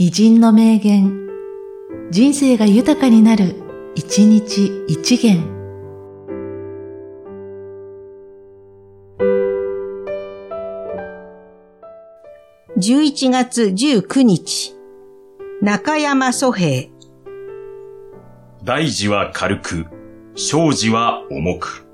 偉人の名言、人生が豊かになる、一日一元。11月19日、中山祖平。大事は軽く、小事は重く。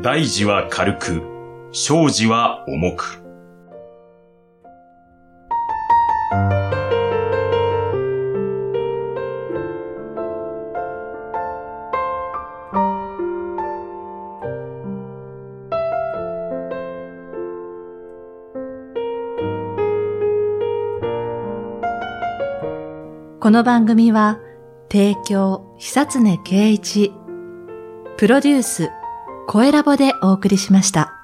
大事は軽く、小事は重く。この番組は、提供、久常圭一、プロデュース、声ラボでお送りしました。